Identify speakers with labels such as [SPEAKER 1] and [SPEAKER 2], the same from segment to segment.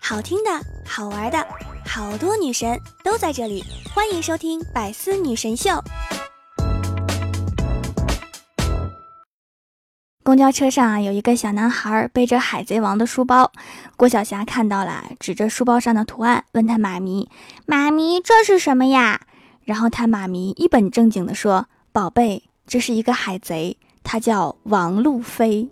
[SPEAKER 1] 好听的，好玩的，好多女神都在这里，欢迎收听《百思女神秀》。公交车上，有一个小男孩背着海贼王的书包，郭晓霞看到了，指着书包上的图案问他妈咪：“妈咪，这是什么呀？”然后他妈咪一本正经的说：“宝贝，这是一个海贼，他叫王路飞。”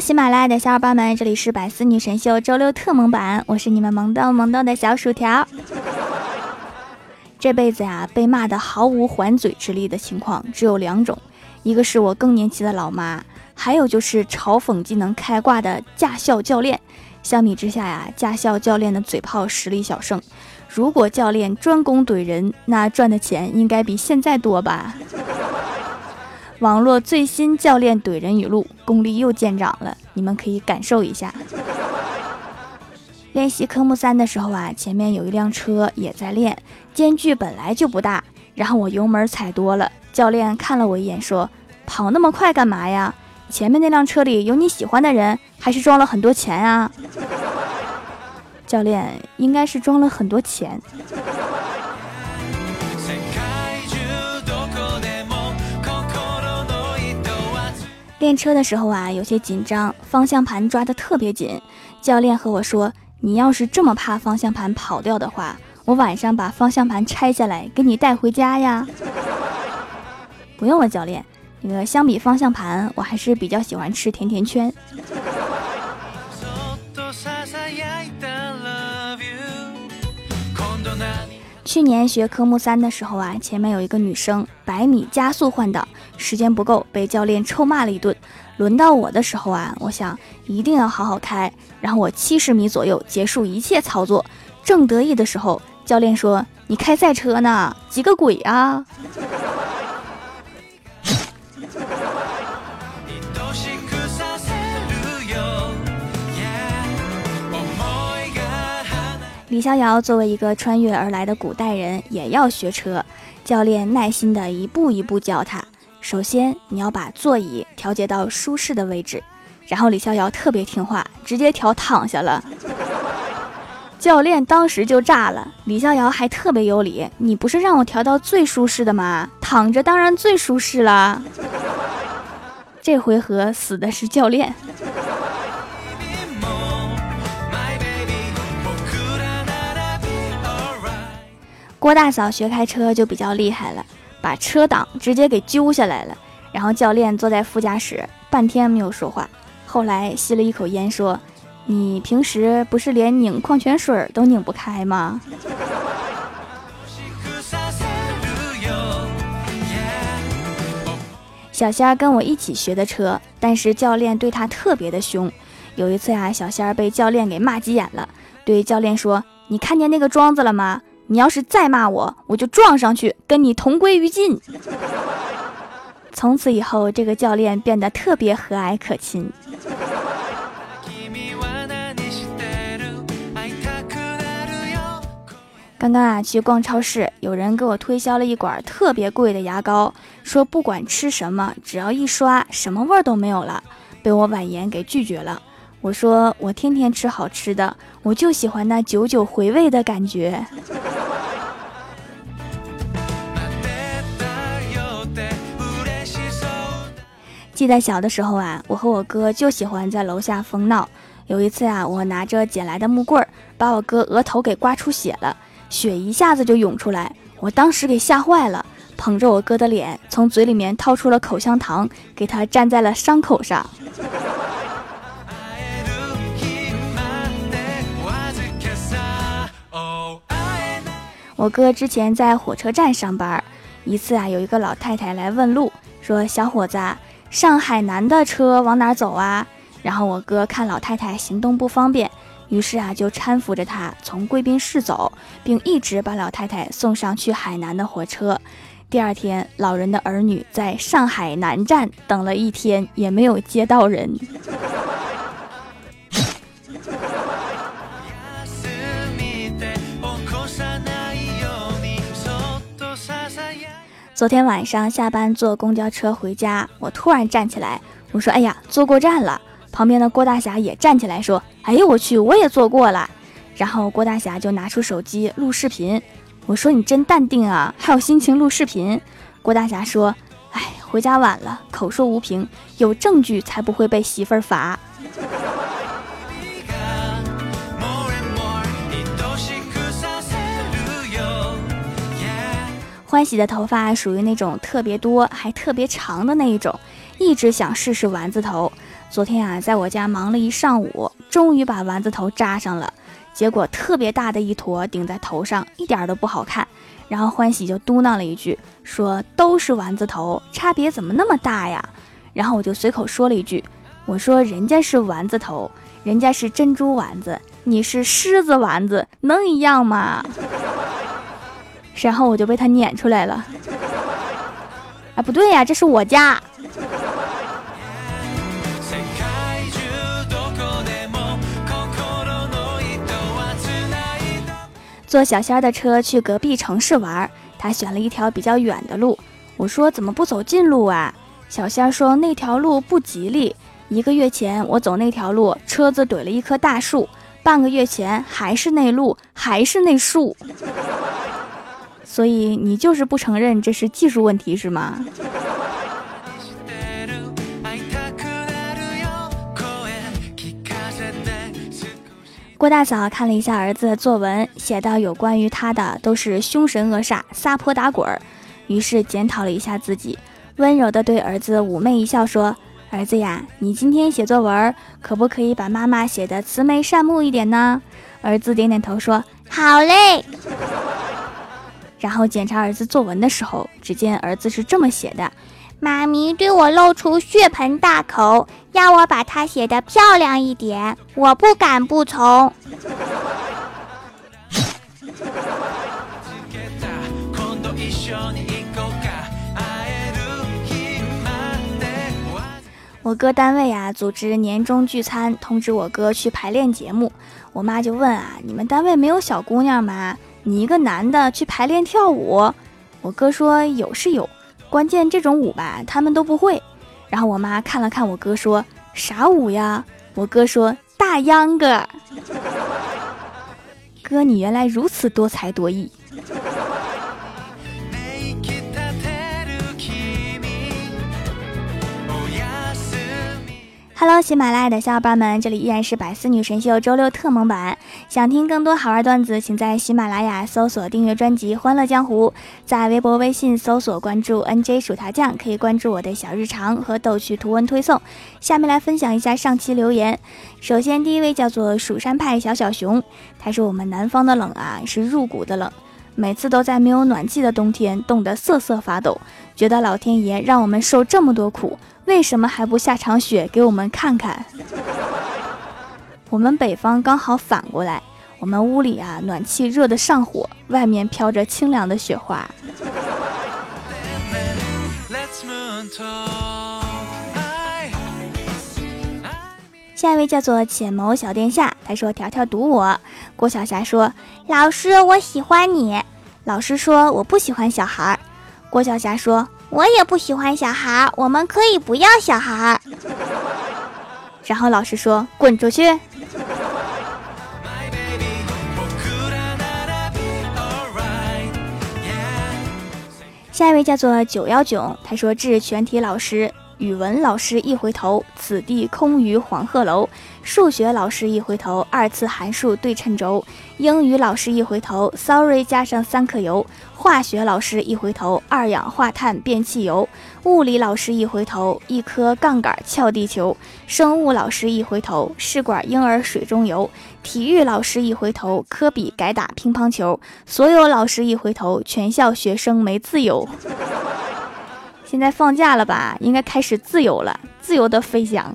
[SPEAKER 1] 喜马拉雅的小伙伴们，这里是百思女神秀周六特萌版，我是你们萌逗萌逗的小薯条。这辈子呀，被骂的毫无还嘴之力的情况只有两种，一个是我更年期的老妈，还有就是嘲讽技能开挂的驾校教练。相比之下呀，驾校教练的嘴炮实力小胜。如果教练专攻怼人，那赚的钱应该比现在多吧？网络最新教练怼人语录，功力又见长了，你们可以感受一下。练习科目三的时候啊，前面有一辆车也在练，间距本来就不大，然后我油门踩多了，教练看了我一眼说：“跑那么快干嘛呀？前面那辆车里有你喜欢的人，还是装了很多钱啊？”教练应该是装了很多钱。练车的时候啊，有些紧张，方向盘抓得特别紧。教练和我说：“你要是这么怕方向盘跑掉的话，我晚上把方向盘拆下来给你带回家呀。”不用了，教练。那个相比方向盘，我还是比较喜欢吃甜甜圈。去年学科目三的时候啊，前面有一个女生百米加速换挡，时间不够，被教练臭骂了一顿。轮到我的时候啊，我想一定要好好开，然后我七十米左右结束一切操作。正得意的时候，教练说：“你开赛车呢？急个鬼啊！”李逍遥作为一个穿越而来的古代人，也要学车。教练耐心的一步一步教他。首先，你要把座椅调节到舒适的位置。然后李逍遥特别听话，直接调躺下了。教练当时就炸了。李逍遥还特别有理：“你不是让我调到最舒适的吗？躺着当然最舒适了。”这回合死的是教练。郭大嫂学开车就比较厉害了，把车挡直接给揪下来了。然后教练坐在副驾驶，半天没有说话。后来吸了一口烟，说：“你平时不是连拧矿泉水都拧不开吗？”小仙儿跟我一起学的车，但是教练对他特别的凶。有一次呀，小仙儿被教练给骂急眼了，对教练说：“你看见那个桩子了吗？”你要是再骂我，我就撞上去，跟你同归于尽。从此以后，这个教练变得特别和蔼可亲。刚刚啊，去逛超市，有人给我推销了一管特别贵的牙膏，说不管吃什么，只要一刷，什么味儿都没有了，被我婉言给拒绝了。我说我天天吃好吃的，我就喜欢那久久回味的感觉。记得小的时候啊，我和我哥就喜欢在楼下疯闹。有一次啊，我拿着捡来的木棍儿，把我哥额头给刮出血了，血一下子就涌出来，我当时给吓坏了，捧着我哥的脸，从嘴里面掏出了口香糖，给他粘在了伤口上。我哥之前在火车站上班，一次啊，有一个老太太来问路，说：“小伙子，上海南的车往哪走啊？”然后我哥看老太太行动不方便，于是啊，就搀扶着她从贵宾室走，并一直把老太太送上去海南的火车。第二天，老人的儿女在上海南站等了一天，也没有接到人。昨天晚上下班坐公交车回家，我突然站起来，我说：“哎呀，坐过站了。”旁边的郭大侠也站起来说：“哎呦我去，我也坐过了。”然后郭大侠就拿出手机录视频。我说：“你真淡定啊，还有心情录视频？”郭大侠说：“哎，回家晚了，口说无凭，有证据才不会被媳妇儿罚。”欢喜的头发属于那种特别多还特别长的那一种，一直想试试丸子头。昨天啊，在我家忙了一上午，终于把丸子头扎上了。结果特别大的一坨顶在头上，一点都不好看。然后欢喜就嘟囔了一句，说：“都是丸子头，差别怎么那么大呀？”然后我就随口说了一句：“我说人家是丸子头，人家是珍珠丸子，你是狮子丸子，能一样吗？”然后我就被他撵出来了。啊，不对呀，这是我家。坐小仙儿的车去隔壁城市玩，他选了一条比较远的路。我说怎么不走近路啊？小仙儿说那条路不吉利。一个月前我走那条路，车子怼了一棵大树；半个月前还是那路，还是那树。所以你就是不承认这是技术问题是吗？郭大嫂看了一下儿子的作文，写到有关于他的都是凶神恶煞、撒泼打滚儿，于是检讨了一下自己，温柔地对儿子妩媚一笑说：“儿子呀，你今天写作文可不可以把妈妈写的慈眉善目一点呢？”儿子点点头说：“好嘞。”然后检查儿子作文的时候，只见儿子是这么写的：“妈咪对我露出血盆大口，要我把它写得漂亮一点，我不敢不从。”我哥单位啊组织年终聚餐，通知我哥去排练节目。我妈就问啊：“你们单位没有小姑娘吗？”你一个男的去排练跳舞，我哥说有是有，关键这种舞吧他们都不会。然后我妈看了看我哥说啥舞呀？我哥说大秧歌。哥，你原来如此多才多艺。Hello，喜马拉雅的小伙伴们，这里依然是百思女神秀周六特蒙版。想听更多好玩段子，请在喜马拉雅搜索订阅专辑《欢乐江湖》，在微博、微信搜索关注 NJ 薯条酱，可以关注我的小日常和逗趣图文推送。下面来分享一下上期留言。首先，第一位叫做蜀山派小小熊，他说我们南方的冷啊，是入骨的冷，每次都在没有暖气的冬天冻得瑟瑟发抖，觉得老天爷让我们受这么多苦。为什么还不下场雪给我们看看？我们北方刚好反过来，我们屋里啊暖气热得上火，外面飘着清凉的雪花。下一位叫做浅眸小殿下，他说：“条条读我。”郭晓霞说：“老师，我喜欢你。”老师说：“我不喜欢小孩。”郭晓霞说。我也不喜欢小孩，我们可以不要小孩。然后老师说：“滚出去。”下一位叫做九幺九，他说：“致全体老师。”语文老师一回头，此地空余黄鹤楼；数学老师一回头，二次函数对称轴；英语老师一回头，sorry 加上三克油；化学老师一回头，二氧化碳变汽油；物理老师一回头，一颗杠杆撬地球；生物老师一回头，试管婴儿水中游；体育老师一回头，科比改打乒乓球；所有老师一回头，全校学生没自由。现在放假了吧？应该开始自由了，自由的飞翔。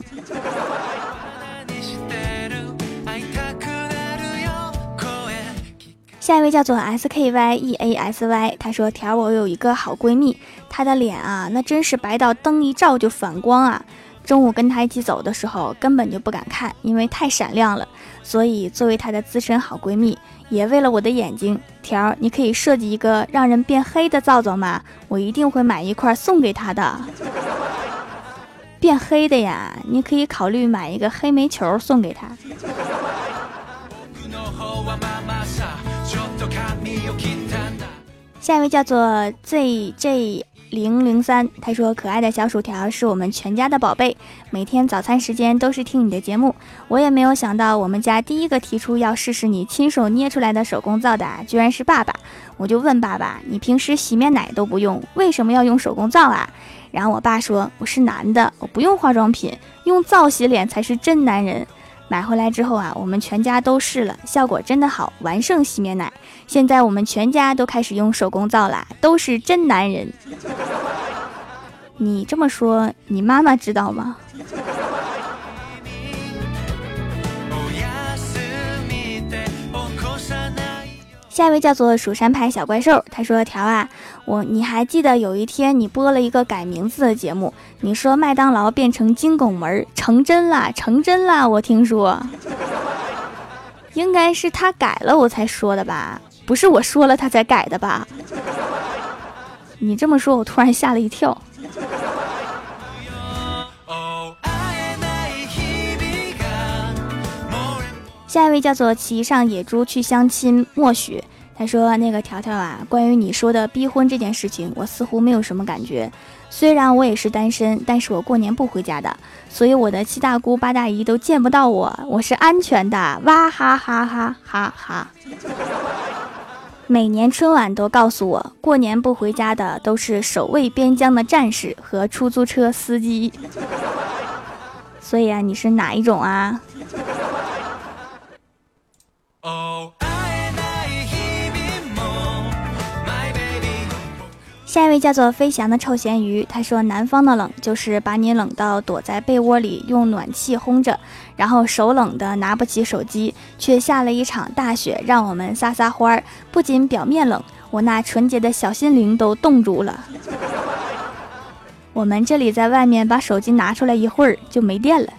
[SPEAKER 1] 下一位叫做 S K Y E A S Y，他说：“条我有一个好闺蜜，她的脸啊，那真是白到灯一照就反光啊。中午跟她一起走的时候，根本就不敢看，因为太闪亮了。所以作为她的资深好闺蜜，也为了我的眼睛。条，你可以设计一个让人变黑的皂皂吗？我一定会买一块送给他的。变黑的呀，你可以考虑买一个黑煤球送给他。下一位叫做 ZJ。零零三，他说：“可爱的小薯条是我们全家的宝贝，每天早餐时间都是听你的节目。我也没有想到，我们家第一个提出要试试你亲手捏出来的手工皂的，居然是爸爸。我就问爸爸：你平时洗面奶都不用，为什么要用手工皂啊？然后我爸说：我是男的，我不用化妆品，用皂洗脸才是真男人。”买回来之后啊，我们全家都试了，效果真的好，完胜洗面奶。现在我们全家都开始用手工皂啦，都是真男人。你这么说，你妈妈知道吗？下一位叫做蜀山派小怪兽，他说：“条啊，我你还记得有一天你播了一个改名字的节目，你说麦当劳变成金拱门，成真了，成真了。我听说，应该是他改了我才说的吧？不是我说了他才改的吧？你这么说，我突然吓了一跳。”下一位叫做骑上野猪去相亲，默许。他说：“那个条条啊，关于你说的逼婚这件事情，我似乎没有什么感觉。虽然我也是单身，但是我过年不回家的，所以我的七大姑八大姨都见不到我，我是安全的。哇哈哈哈哈哈！每年春晚都告诉我，过年不回家的都是守卫边疆的战士和出租车司机。所以啊，你是哪一种啊？”下一位叫做飞翔的臭咸鱼，他说：“南方的冷就是把你冷到躲在被窝里用暖气烘着，然后手冷的拿不起手机，却下了一场大雪，让我们撒撒欢儿。不仅表面冷，我那纯洁的小心灵都冻住了。我们这里在外面把手机拿出来一会儿就没电了。”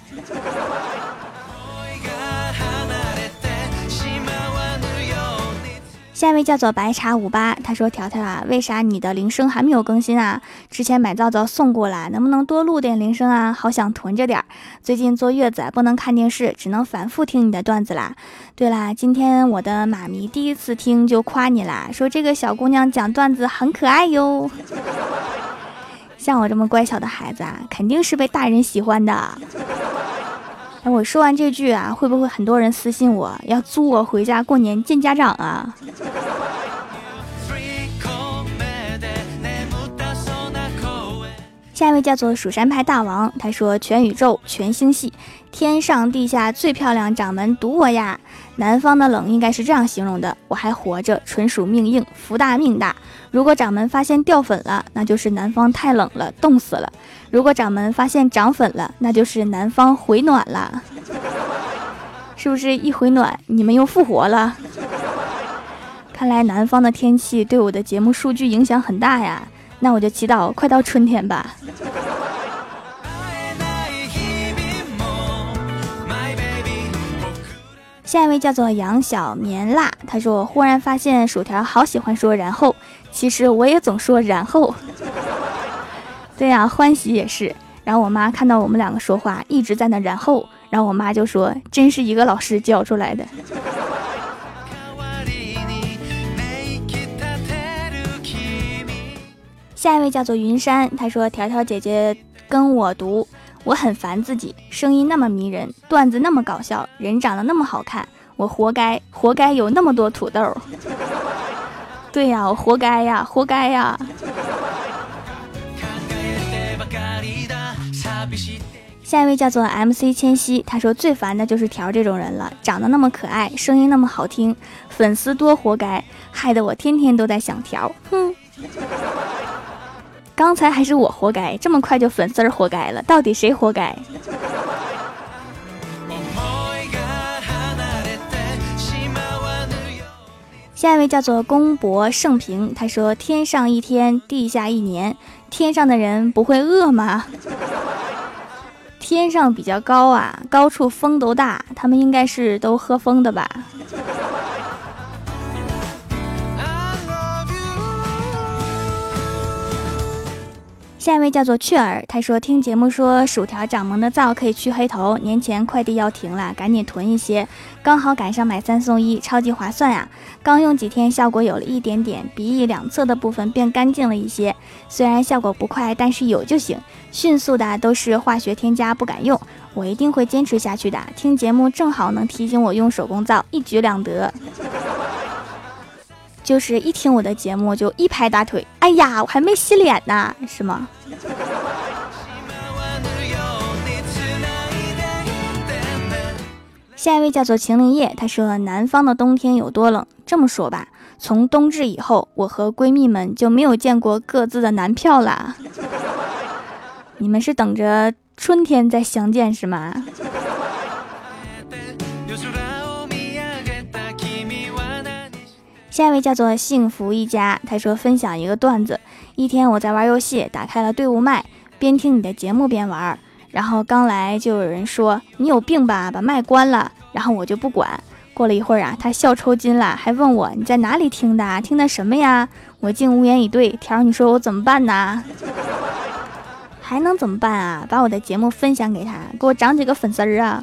[SPEAKER 1] 下一位叫做白茶五八，他说：“条条啊，为啥你的铃声还没有更新啊？之前买皂皂送过了，能不能多录点铃声啊？好想囤着点儿。最近坐月子不能看电视，只能反复听你的段子啦。对啦，今天我的妈咪第一次听就夸你啦，说这个小姑娘讲段子很可爱哟。像我这么乖巧的孩子啊，肯定是被大人喜欢的。”哎，我说完这句啊，会不会很多人私信我要租我回家过年见家长啊？下一位叫做蜀山派大王，他说：“全宇宙全星系，天上地下最漂亮掌门独我呀！南方的冷应该是这样形容的：我还活着，纯属命硬，福大命大。如果掌门发现掉粉了，那就是南方太冷了，冻死了；如果掌门发现涨粉了，那就是南方回暖了。是不是一回暖，你们又复活了？看来南方的天气对我的节目数据影响很大呀。”那我就祈祷快到春天吧。下一位叫做杨小棉辣，他说：“忽然发现薯条好喜欢说然后，其实我也总说然后。对呀，欢喜也是。然后我妈看到我们两个说话一直在那然后，然后我妈就说：真是一个老师教出来的。”下一位叫做云山，他说：“条条姐姐跟我读，我很烦自己，声音那么迷人，段子那么搞笑，人长得那么好看，我活该，活该有那么多土豆。对呀，我活该呀，活该呀。”下一位叫做 MC 千玺，他说：“最烦的就是条这种人了，长得那么可爱，声音那么好听，粉丝多，活该，害得我天天都在想条。”哼。刚才还是我活该，这么快就粉丝儿活该了，到底谁活该？下一位叫做公博盛平，他说：“天上一天，地下一年，天上的人不会饿吗？天上比较高啊，高处风都大，他们应该是都喝风的吧？”下一位叫做雀儿，他说听节目说薯条长萌的皂可以去黑头，年前快递要停了，赶紧囤一些，刚好赶上买三送一，超级划算呀！刚用几天，效果有了一点点，鼻翼两侧的部分变干净了一些，虽然效果不快，但是有就行。迅速的都是化学添加，不敢用，我一定会坚持下去的。听节目正好能提醒我用手工皂，一举两得。就是一听我的节目就一拍大腿，哎呀，我还没洗脸呢，是吗？下一位叫做秦灵叶，他说南方的冬天有多冷？这么说吧，从冬至以后，我和闺蜜们就没有见过各自的男票啦。你们是等着春天再相见是吗？下一位叫做幸福一家，他说分享一个段子：一天我在玩游戏，打开了队伍麦，边听你的节目边玩，然后刚来就有人说你有病吧，把麦关了，然后我就不管。过了一会儿啊，他笑抽筋了，还问我你在哪里听的，听的什么呀？我竟无言以对。条，你说我怎么办呢？还能怎么办啊？把我的节目分享给他，给我涨几个粉丝儿啊！